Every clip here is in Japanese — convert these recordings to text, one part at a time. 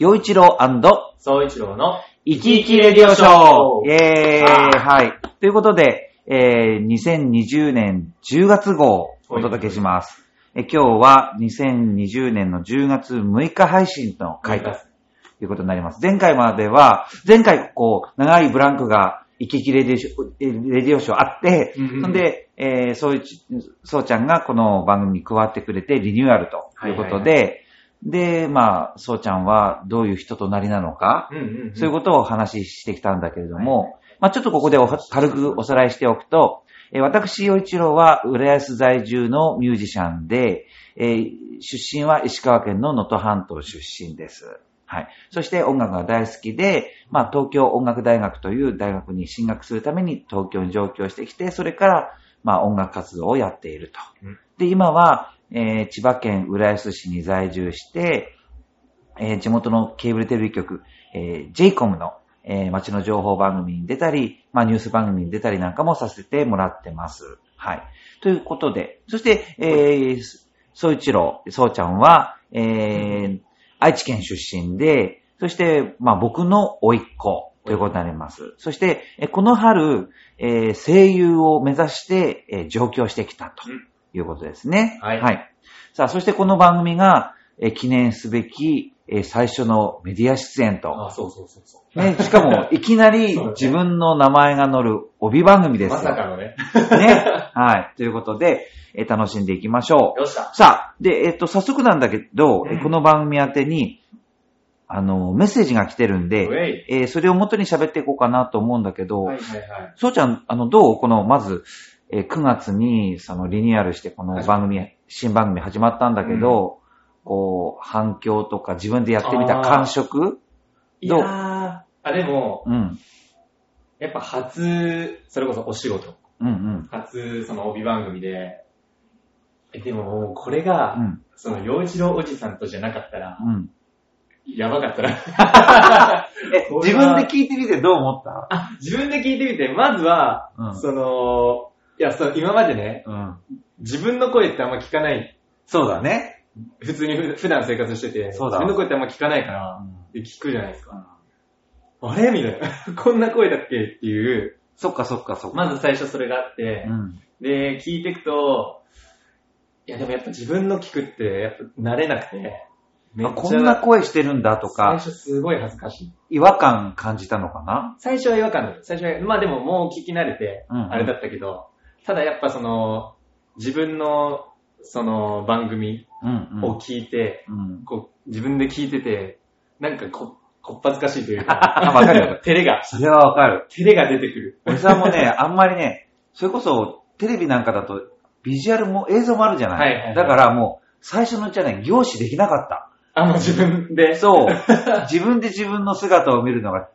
洋一郎総一郎の生き生きレディオショーイェーイはい。ということで、えー、2020年10月号をお届けします。え今日は2020年の10月6日配信の回ということになります。前回までは、前回こう、長いブランクが生き生きレディオショーえレディオショーあって、うんうんそんで、えー、そういち、そうちゃんがこの番組に加わってくれてリニューアルということで、はいで、まあ、そうちゃんはどういう人となりなのか、うんうんうん。そういうことをお話ししてきたんだけれども、まあちょっとここでお軽くおさらいしておくと、えー私、洋一郎は浦安在住のミュージシャンで、えー出身は石川県の能登半島出身です。はい。そして音楽が大好きで、まあ東京音楽大学という大学に進学するために東京に上京してきて、それからまあ音楽活動をやっていると。うんで、今は、えー千葉県浦安市に在住して、えー地元のケーブルテレビ局、えー、JCOM の、えー街の情報番組に出たり、まあニュース番組に出たりなんかもさせてもらってます。はい。ということで、そして、えー、総一郎、そうちゃんは、えー、愛知県出身で、そして、まあ僕の甥っ子ということになります。そして、えこの春、えー声優を目指して、えー上京してきたということですね。はいさあ、そしてこの番組が、えー記念すべき、えー最初のメディア出演と。あ、そうそうそうそう。ね、しかも、いきなり自分の名前が載る帯番組ですよ。まさかのね。ね。はい。ということで、えー楽しんでいきましょう。よっしゃ。さあ、で、えっと、早速なんだけど、えうんこの番組宛てに、あの、メッセージが来てるんウで。えーそれを元に喋っていこうかなと思うんだけど、はいはいはい。そうちゃん、あの、どう？この、まず、えー9月に、その、リニューアルして、この番組、新番組始まったんだけど、こう、反響とか自分でやってみた感触？いやどう？ー、あ、でも、うん。やっぱ初、それこそお仕事、うんうん。初、その帯番組で、え、でもこれが、うん。その、洋一郎おじさんとじゃなかったら、うん。やばかったな。え、これは。自分で聞いてみてどう思った？あ、自分で聞いてみて、まずは、うん。その、いや、そう、今までね、うん。自分の声ってあんま聞かない。そうだね。普通にふ普段生活してて、そうだ自分の声ってあんま聞かないかうら、んで聞くじゃないですか。あれ？みたいな。こんな声だっけ？っていう、そっかそっかそっか。まず最初それがあってう、ん。で、聞いていくと、いやでもやっぱ自分の聞くって、やっぱ慣れなくて、こんな声してるんだと最か、初すごい恥ずかしい。違和感感じたのかな？最初は違和感だよ。最初は、まあでももう聞き慣れて、うんうんあれだったけど、ただやっぱその、自分の、その番組うんうん。を聞いて、うん。こう、自分で聞いてて、なんかこ、こっぱずかしいというわか、わかる照れが、それはわかる。照れが出てくる。おじさんもね、あんまりね、それこそテレビなんかだとビジュアルも映像もあるじゃない。はいはいはいだからもう、最初のうちはね、凝視できなかった。あ、もう自分で。そう。自分で自分の姿を見るのが結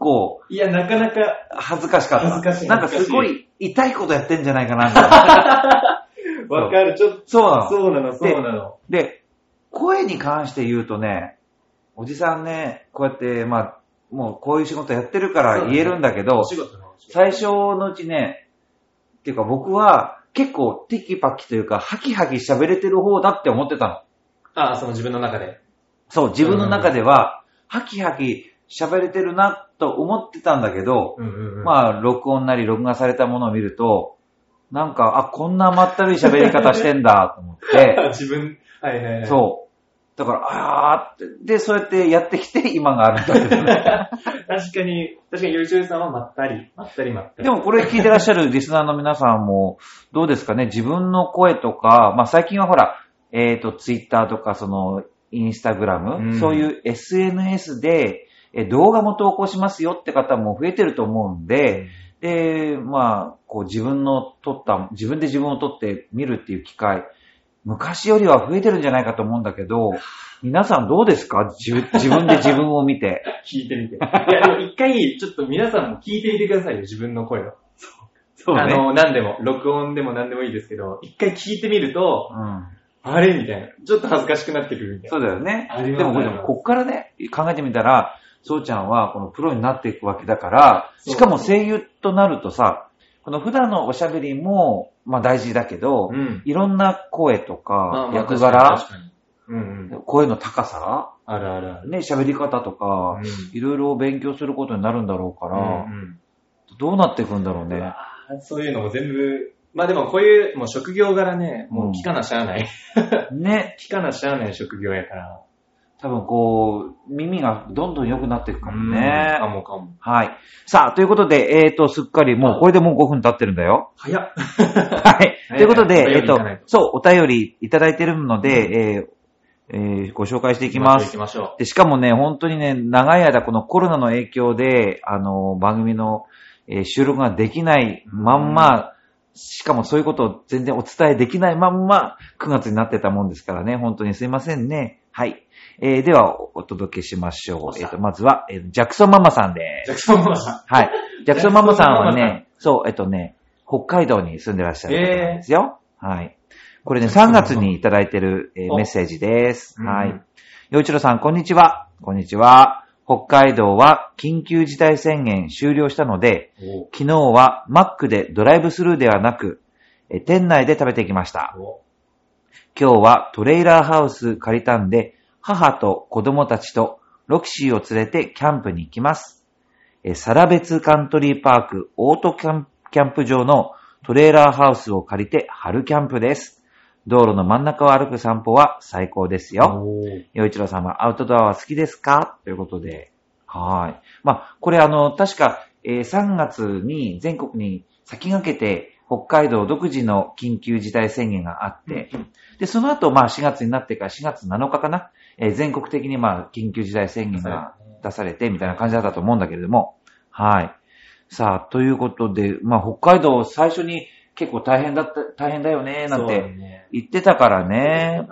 構いや、なかなか、恥ずかしかった。恥ずかしいなんかすごい痛いことやってんじゃないかな、みたいな。わかる、ちょっと、そうなの。そうなの、そうなの。で、声に関して言うとね、おじさんね、こうやって、まあ、もうこういう仕事やってるから言えるんだけど、お仕事のお仕事最初のうちね、っていうか僕は結構テキパキというか、ハキハキ喋れてる方だって思ってたの。あ、その自分の中で。そう、自分の中では、ハキハキ喋れてるなと思ってたんだけど、うんうんうん。まあ、録音なり録画されたものを見ると、なんか、あ、こんなまったるい喋り方してんだと思って、自分、はいはいはい。そう。だから、あーって、で、そうやってやってきて今があるんだけどね。確かに、確かに YouTube さんはまったり、まったりまったり。でもこれ聞いてらっしゃる リスナーの皆さんも、どうですかね？自分の声とか、まあ最近はほら、えっ、と、Twitter とか、その、インスタグラム、うんそういう SNS で、え動画も投稿しますよって方も増えてると思うんで、で、まあ、こう自分の撮った、自分で自分を撮って見るっていう機会、昔よりは増えてるんじゃないかと思うんだけど、皆さんどうですか？自分自分で自分を見て。聞いてみて。いや、でも一回、ちょっと皆さんも聞いてみてくださいよ、自分の声を。そうあの、何でも、録音でも何でもいいですけど、一回聞いてみると、うん。あれ？みたいな。ちょっと恥ずかしくなってくるみたいな。そうだよね。でもこっからね、考えてみたら、そうちゃんはこのプロになっていくわけだから、しかも声優となるとさ、この普段のおしゃべりも、まあ大事だけど、うん。いろんな声とか役柄、うんうん。声の高さ、あるあるある。ね、喋り方とか、うんいろいろ勉強することになるんだろうから、うんどうなっていくんだろうね。そういうのも全部、まあでもこういう、もう職業柄ね、もう聞かなしゃあない。ね、聞かなしゃあない職業やから。多分こう、耳がどんどん良くなっていくかもうんね。かもかも。はい。さあ、ということで、えっ、と、すっかりもう、これでもう5分経ってるんだよ。早っ。はい。いということで、えっ、といかないと、そう、お便りいただいてるので、えーえーご紹介していきます行き。ましょで、しかもね、本当にね、長い間このコロナの影響で、あの、番組の、えー収録ができないまんま、しかもそういうことを全然お伝えできないまんま、9月になってたもんですからね、本当にすいませんね。はい。えーでは、お届けしましょう。えっ、と、まずは、えージャクソンママさんでう。ジャクソンママさはい。ジャクソンママさんはね、そう、えっとね、北海道に住んでらっしゃる方なんですよ。はい。これね、3ジャクソンママ月にいただいてる、えーおメッセージです。ん。はい。うん。洋一郎さん、こんにちは。こんにちは。北海道は緊急事態宣言終了したので、お昨日はマックでドライブスルーではなく、え店内で食べてきました。お今日はトレーラーハウス借りたんで、母と子供たちとロキシーを連れてキャンプに行きます。えサラベツカントリーパークオートキャンキャンプ場のトレーラーハウスを借りて春キャンプです。道路の真ん中を歩く散歩は最高ですよ。洋一郎さんはアウトドアは好きですか？ということで。はい。まあ、これあの、確か、えー3月に全国に先駆けて北海道独自の緊急事態宣言があって、で、その後、まあ4月になってから4月7日かな、えー全国的にまあ緊急事態宣言が出されてみたいな感じだったと思うんだけれども、はい。さあ、ということで、まあ北海道最初に結構大変だった、大変だよね、なんてね。言ってたからね。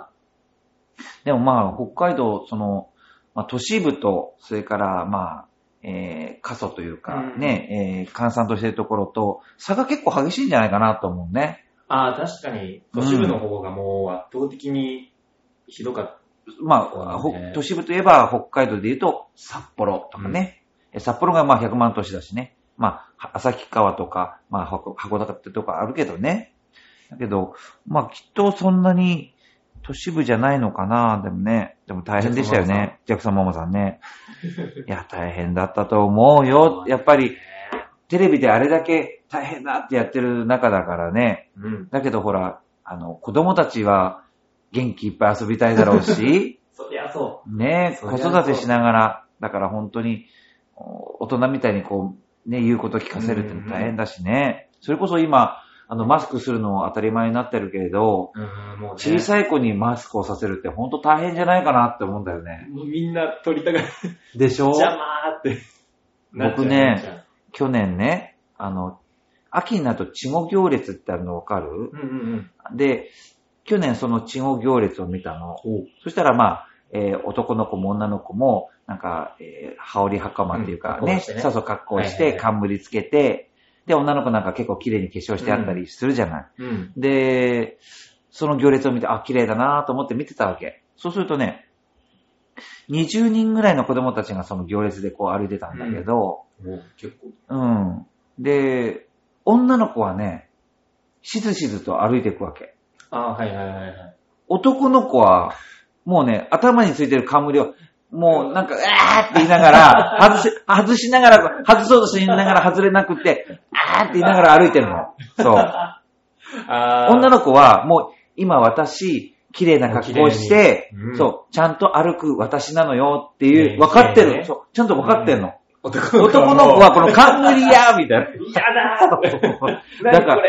でもまあ、北海道、その、まあ、都市部と、それから、まあ、えー、過疎というか、うんね、えー、閑散としているところと、差が結構激しいんじゃないかなと思うね。ああ、確かに、都市部の方がもう圧倒的にひどかっまあ、都市部といえば、北海道で言うと、札幌とかね。え札幌がまあ100万都市だしね。まあ、旭川とか、まあ、函函館ってとこあるけどね。だけど、まあ、きっとそんなに都市部じゃないのかな？でもね、でも大変でしたよね。ジャクソンママさんね。いや、大変だったと思うよ。やっぱり、テレビであれだけ大変だってやってる中だからね。た。うん。だけどほら、あの、子供たちは元気いっぱい遊びたいだろうし、そりゃそね子育てしながら、だから本当に、お大人みたいにこう、ね、言うこと聞かせるっての大変だしね。それこそ今、あの、マスクするのも当たり前になってるけれど、う。うん、もうね。小さい子にマスクをさせるって本当大変じゃないかなって思うんだよね。もうみんな取りたがる。でしょ？邪魔ーって。僕ね去年ね、あの、秋になると稚語行列ってあるのわかる？うんうんうん。で、去年その稚語行列を見たの。そしたらまあ、えー男の子も女の子も、なんか、えー羽織袴っていうかね、うん格好してねそうそう格好して、冠つけて、で、女の子なんか結構綺麗に化粧してあったりするじゃない。うん。で、その行列を見て、あ、綺麗だなと思って見てたわけ。そうするとね、20人ぐらいの子供たちがその行列でこう歩いてたんだけど、もう結構。うん。で、女の子はね、しずしずと歩いていくわけ。ああ、はいはいはいはい。男の子は、もうね、頭についてる冠を、もうなんか、うわーって言いながら、外し、外しながら、外そうとしながら外れなくって、あーって言いながら歩いてるの。そう。ああ。女の子は、もう、今私、綺麗な格好をしてう、んそう、ちゃんと歩く私なのよっていう、ね分かってる。そう、ちゃんと分かってんの。男男の子はこの冠やみたいな。嫌だー。だから、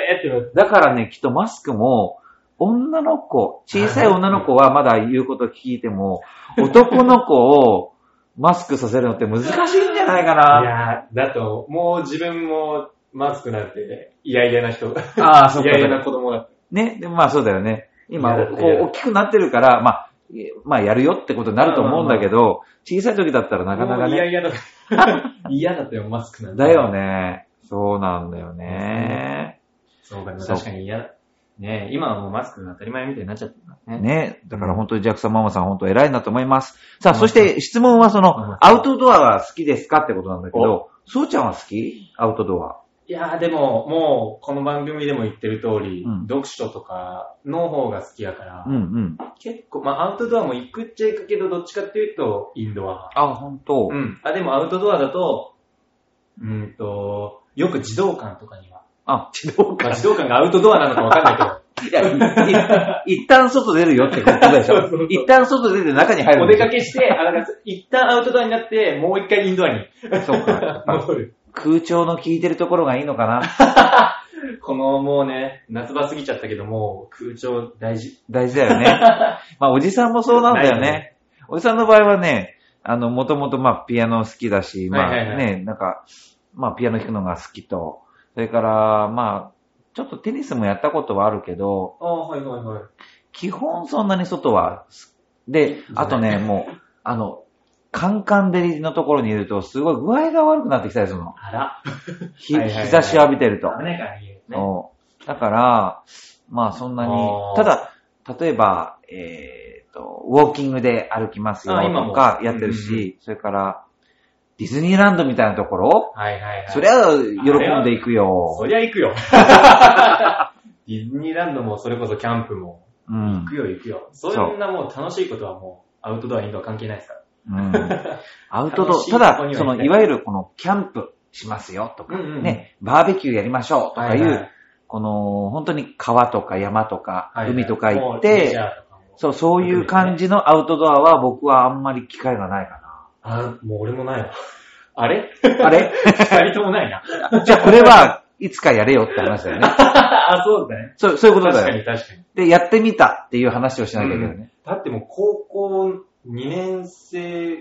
だからね、きっとマスクも、女の子、小さい女の子はまだ言うこと聞いても、男の子をマスクさせるのって難しいんじゃないかいな。やー、だと、もう自分もマスクなんて嫌々な人。ああ、そっか嫌々な子供だった。ね、でもまあそうだよね。今、こう大きくなってるから、まあ、えまあやるよってことになると思うんだけど、小さい時だったらなかなかもう嫌ね。々だ。嫌だったよ、マスクなんて。だよ。ね。そうなんだよね。そうか、そう確かに嫌だ。ね今はもうマスクが当たり前みたいになっちゃってるからね。ね。だから本当にジャクソンママさん本当偉いなと思います。さあ、うんそして質問はそうんの、アウトドアは好きですかってことなんだけど、そうちゃんは好き？アウトドア。いやーでも、もう、この番組でも言ってる通り、うん読書とかの方が好きやから、うんうん。結構、まあアウトドアも行くっちゃ行くけど、どっちかっていうと、インドア。あ、ほんと。うん。あ、でもアウトドアだと、うんと、よく児童館とかには。あ、自動まあ、児童館がアウトドアなのかわかんないけど、いや、いい一旦外出るよってことでしょ。一旦外出て中に入るおんでしょ出かけして、あ、だから一旦アウトドアになって、もう一回インドアにそうか。戻る。空調の効いてるところがいいのかな？このもうね、夏場過ぎちゃったけども、空調大事。大事だよね。まあ、おじさんもそうなんだよないよね。おじさんの場合はね、あの、もともとまあ、ピアノ好きだし、まあはいはいはいね、なんか、まあ、ピアノ弾くのが好きと、それから、まあ、ちょっとテニスもやったことはあるけど、ああ、はいはいはい。基本そんなに外は、で、あとね、もう、あの、カンカン照りのところにいると、すごい具合が悪くなってきたりするの。あら。日差しを浴びてると。ね。だから、まあそんなにただ、例えば、えっ、と、ウォーキングで歩きますよとかやってるし、それから、ディズニーランドみたいなところ、はいはいはい。そりゃ喜んでいくよ。そりゃ行くよ。ディズニーランドもそれこそキャンプもうん行くよ行くよ。そんなもう楽しいことはもうアウトドア、インドア関係ないですから。うん。アウトドア、ただ、その、いいわゆるこの、キャンプしますよとか、うんうんね、バーベキューやりましょうとかいう、はいはいこの、本当に川とか山とか、はいはい海とか行って、ャーとかもそう、そういう感じのアウトドアは僕はあんまり機会がないかあ、もう俺もないわ。あれ？な。あれ？二人ともないな。じゃあこれはいつかやれよって話だよね。あ、そうだね。そう、そういうこと確かだよ。に確かに。で、やってみたっていう話をしなきゃいけないね。だってもう高校2年生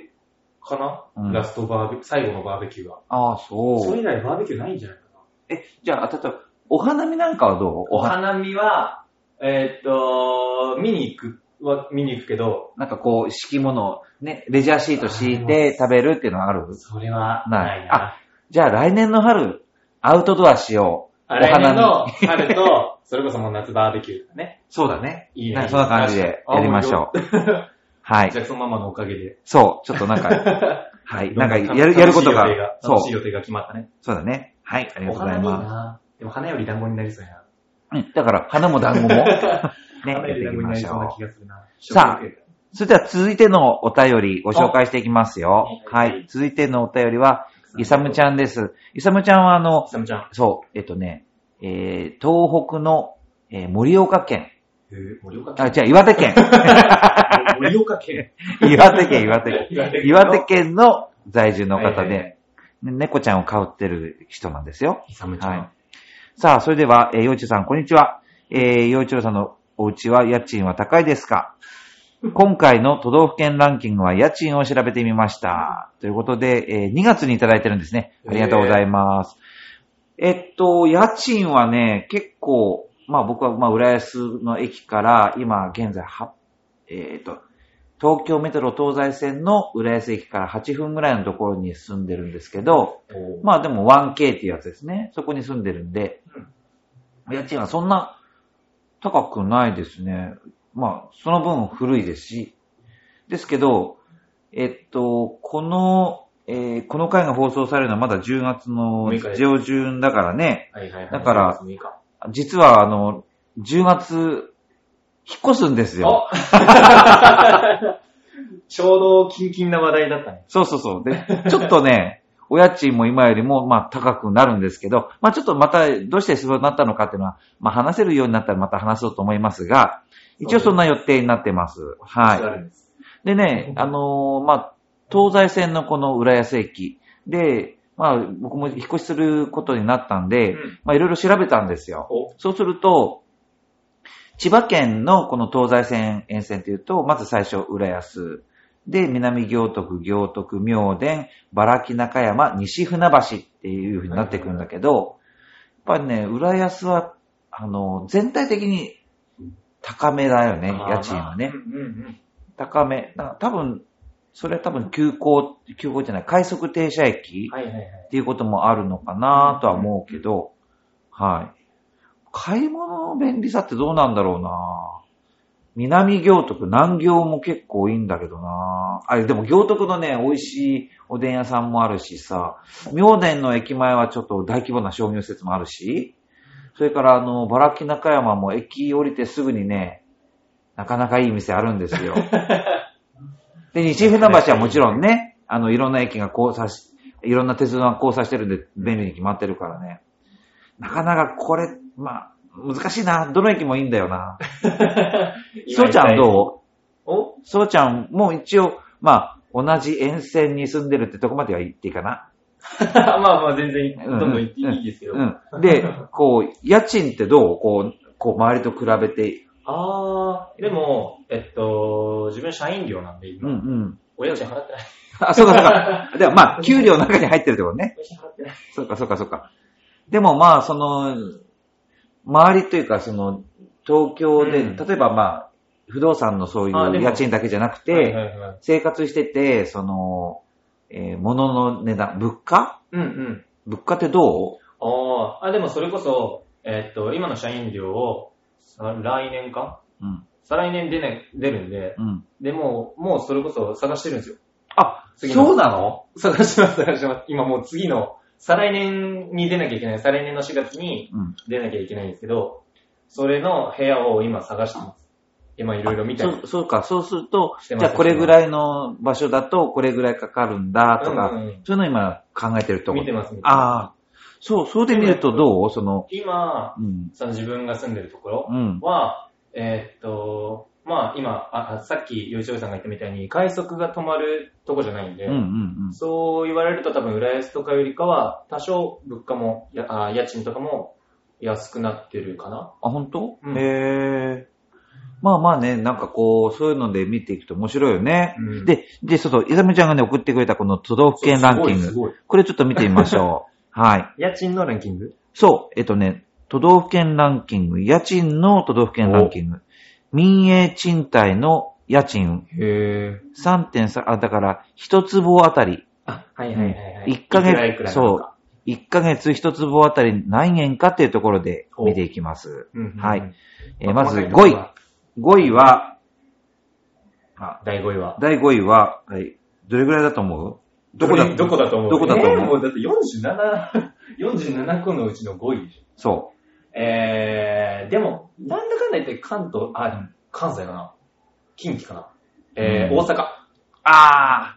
かな、うんラストバーベキュー、最後のバーベキューは。ああ、そそれう。以来バーベキューないんじゃないかな。え、じゃあ、例えば、お花見なんかはどう？お花見は、えーっと、見に行くは見に行くけど、なんかこう、敷物、ね、レジャーシート敷いて食べるっていうのはある？それはなないいな。じゃあ来年の春、アウトドアしよう。あ来年の春と、それこそもう夏バーベキューとかね。そうだね。いいねそんな感じでやりましょう。う。はいジャ。クソンママのおかげで。そう、ちょっとなんか、はい。なんかやる、やることがそう楽しい、予定が決まったね。そうだね。はい、ありがとうございまな。でも花より団子になりそうやな。す。うん、だから、花も団子も、ね、やっていきましょう。さあそれでは続いてのお便りご紹介していきますよ。あはい。続いてのお便りは、イサムちゃんです。イサムちゃんはあの、サムちゃん。そう、えっとね、えー、東北の、えー盛岡県。えー盛岡あ、県。違う、岩手県。盛岡県。岩手県、岩手県。岩手県の在住の方はいはいはで、ね猫ちゃんを飼ってる人なんですよ。イサムちゃん。はい。さあ、それでは、えー、洋一さん、こんにちは。えー、洋一郎さんのお家は家賃は高いですか？今回の都道府県ランキングは家賃を調べてみました。ということで、えー2月にいただいてるんですね。ありがとうございます。えっと、家賃はね、結構、まあ僕は、まあ、浦安の駅から、今現在、は、えっと、東京メトロ東西線の浦安駅から8分ぐらいのところに住んでるんですけど、まあでも 1K っていうやつですね。そこに住んでるんで、家賃はそんな高くないですね。まあ、その分古いですし。ですけど、えっと、この、えーこの回が放送されるのはまだ10月の6日です上旬だからね。はいはいはい。だから10月6日実はあの、10月、引っ越すんですよ。お ちょうどキンキンな話題だったね。そうそうそう。で、ちょっとね、お家賃も今よりも、まあ、高くなるんですけど、まあ、ちょっとまた、どうしてそうなったのかっていうのは、まあ、話せるようになったらまた話そうと思いますが、一応そんな予定になってます。はい。い。でね、あのーまあ、東西線のこの浦安駅で、まあ、僕も引っ越しすることになったんで、うんまあ、いろいろ調べたんですよ。おそうすると、千葉県のこの東西線沿線というと、まず最初、浦安。で、南行徳、行徳、明田、茨城中山、西船橋っていう風になってくるんだけど、やっぱりね、浦安は、あの、全体的に高めだよね、まあ家賃はね。うんうんうん。高め。多分、それは多分急行、急行じゃない、快速停車駅。っていうこともあるのかなとは思うけど、はい。買い物の便利さってどうなんだろうな南行徳、南行も結構いいんだけどなあれ、でも行徳のね、美味しいおでん屋さんもあるしさ、明殿の駅前はちょっと大規模な商業施設もあるし、それからあの、バラキ中山も駅降りてすぐにね、なかなかいい店あるんですよ。で、西船橋はもちろんね、あの、いろんな駅が交差し、いろんな鉄道が交差してるんで便利に決まってるからね。なかなかこれ、まあ、難しいな。どの駅もいいんだよな。そうちゃんどう？お？そうちゃんも一応、まあ、同じ沿線に住んでるってとこまでは言っていいかな。まあまあ全然、どうんんどん言っていいですけど。うん。で、こう、家賃ってどう？こう、こう、周りと比べて。あー、でも、えっと、自分社員寮なんで、うん今、うん。お家賃払ってない。あ、そうかそうか。でもまあ、給料の中に入ってるってことね。お家賃払ってない。そうかそうかそうか。でもまあ、その、周りというか、その、東京で、うん例えばまあ、不動産のそういうあでも家賃だけじゃなくて、はいはいはい生活してて、その、えー物の値段、物価？うんうん。物価ってどう？あー、あ、でもそれこそ、えっと、今の社員寮を、さ来年か？うん。再来年出ない、出るんで、うん。でもう、もうそれこそ探してるんですよ。あ、次のそうなの？探してます、探してます。今もう次の、再来年に出なきゃいけない。再来年の4月にうん。出なきゃいけないんですけど、それの部屋を今探してます。今いろいろ見たり。そうそうか、そうすると、じゃあこれぐらいの場所だとこれぐらいかかるんだとか、うんうんそういうの今考えてるとこ見てます、見てます。ああ、そう、そうで見るとどう？その、今、うん。その自分が住んでるところうん。は、えーっと、まあ今あ、あさっき、吉尾さんが言ったみたいに、快速が止まるとこじゃないんで、うんうんうん。そう言われると多分、浦安とかよりかは、多少物価も、やあ家賃とかも安くなってるかな。あ、本当？うんへえ。まあまあね、なんかこう、そういうので見ていくと面白いよね。うんで、で、そうそう、イザムちゃんがね、送ってくれたこの都道府県ランキング。すごいすこれちょっと見てみましょう。はい家賃のランキング？そう、えっとね、都道府県ランキング、家賃の都道府県ランキング、民営賃貸の家賃へー。3.3、あ、だから、一坪あたり、あ、はいはいはいはい。一ヶいくらいく月、らそう、1ヶ月一坪あたり何円かっていうところで見ていきます。うんうんうんはい。えーまず5位細かいところ。は5位は、あ、第5位は。第5位は、はい、どれぐらいだと思う？どこだ？どこだと思う？どこだと思う？えーもうだって47、47個のうちの5位でしょ。そえー、でも、なんだかんだ言って関東、あ、でも関西かな近畿かなえー、うん大阪。う。あ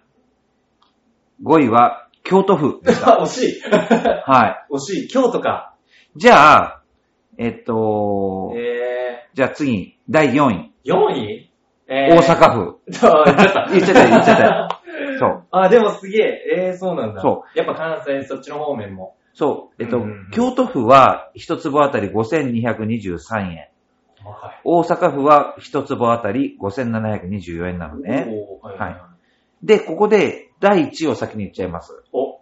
ー !5 位は、京都府でした。惜しい。はい。惜しい。京都か。じゃあ、えっと、えじゃあ次、第4位。ー、4位？え大阪府。府。そう、言っちゃった。言っちゃったよ言っちゃったよそう。あ、でもすげえ。えー、そうなんだ。。そうやっぱ関西、そっちの方面も。そう。えっと、うんうんうん京都府は一坪あたり5223円。はい。大阪府は一坪あたり5724円なのね。はいはいはい。で、ここで第1位を先に言っちゃいます。お。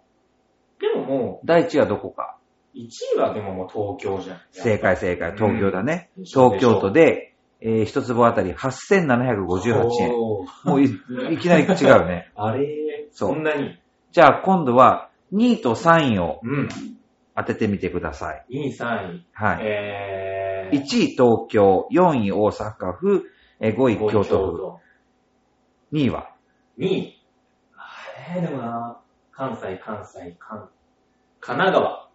でもも第1位はどこか。う、1位はでももう東京じゃん。正解正解。東京だね。うん東京都で、えー一坪あたり8758円。もういいきなり違うね。あれ？そんなに？じゃあ今度は2位と3位をうん。当ててみてください。2位、3位。はい。え1位東京、4位大阪府、えー5位京都府、2位は？2位。あれでもな、関西、関西、関、神奈川。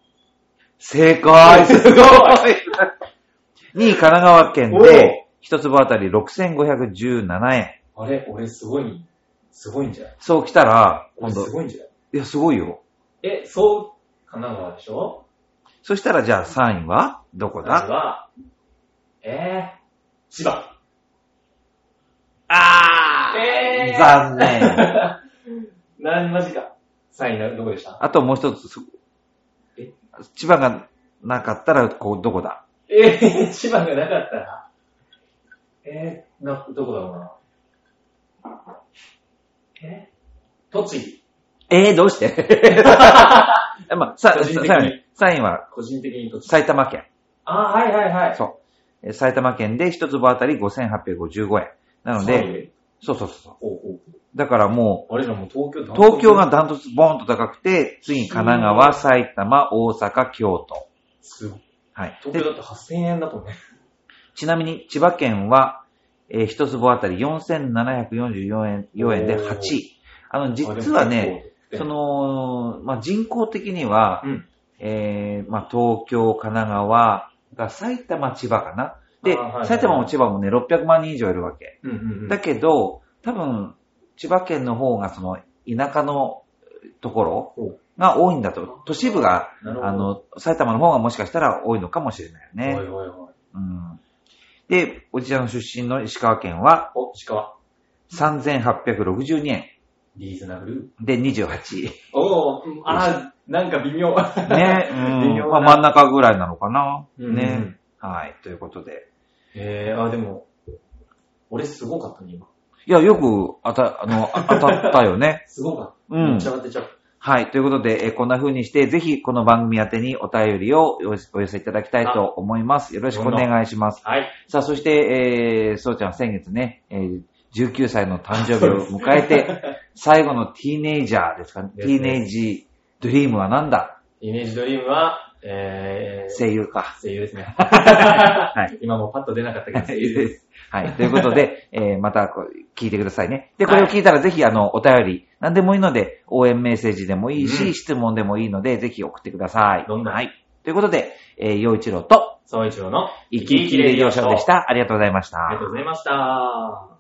正解すごい !2 位神奈川県で、一坪あたり6517円。あれ？俺すごい、すごいんじゃない？そう来たら、今俺度、すごいんじゃない？いや、すごいよ。え、そう、神奈川でしょ？そしたらじゃあ3位は？どこだ？は、えー、千葉。あえー残念。な、マジか。3位な、どこでした？あともう一つ、え？千葉がなかったら、こう、どこだ？えー、千葉がなかったら、えー、な、どこだろうな。え？栃木。えー、どうして？まあ、さ、個人的にさらに、3位は？個人的に。埼玉県。あー、はいはいはい。そう。えー埼玉県で一坪あたり5855円。なので、で、そうそうそう。ほうほうだからもあれじゃもう東京う、東京がダントツボーンと高くて、次に神奈川、埼玉、大阪、京都。すごい。はい。で東京だって8000円だとね。ちなみに千葉県は、えー一坪あたり4744円4円で8位。あの、実はね、、その、の、まあ、人口的には、うん。えーまあ、東京、神奈川が埼玉、千葉かな。ではいはいは、い埼玉も千葉もね、600万人以上いるわけ。うんうんうん。だけど、多分、千葉県の方がその、田舎のところが多いんだと。都市部が、あの、埼玉の方がもしかしたら多いのかもしれないよね。おいおいおい。うん。で、おじちゃんの出身の石川県はお、鹿。3862円リーズナブル。で28位。おー、あー、なんか微妙。ね、うん。微妙なまあ真ん中ぐらいなのかな。うんね。はい。ということで。えー、あ、でも、俺すごかったね、今。いや、よく当た、あの、あ当たったよね。すごかった。うんめっちゃ当てちゃう。はい。ということで、えーこんな風にして、ぜひこの番組宛てにお便りをお寄せお寄せいただきたいと思います。よろしくお願いします。はい。さあ、そして、えー、そうちゃん先月ね、えー19歳の誕生日を迎えて、最後のティーネイジャーですかね。ティーネイジドリームは何だ？イメージドリームは、えー、声優か。声優ですね。はい。今もパッと出なかったけど、はい声優です。はい。ということで、えーまたこう聞いてくださいね。で、これを聞いたらぜひ、あの、お便り、何でもいいので、応援メッセージでもいいし、うん質問でもいいので、ぜひ送ってください。どんどんはい。ということで、えー、陽一郎と、総一郎の生き生きレディオショーでし。た。ありがとうございました。ありがとうございました。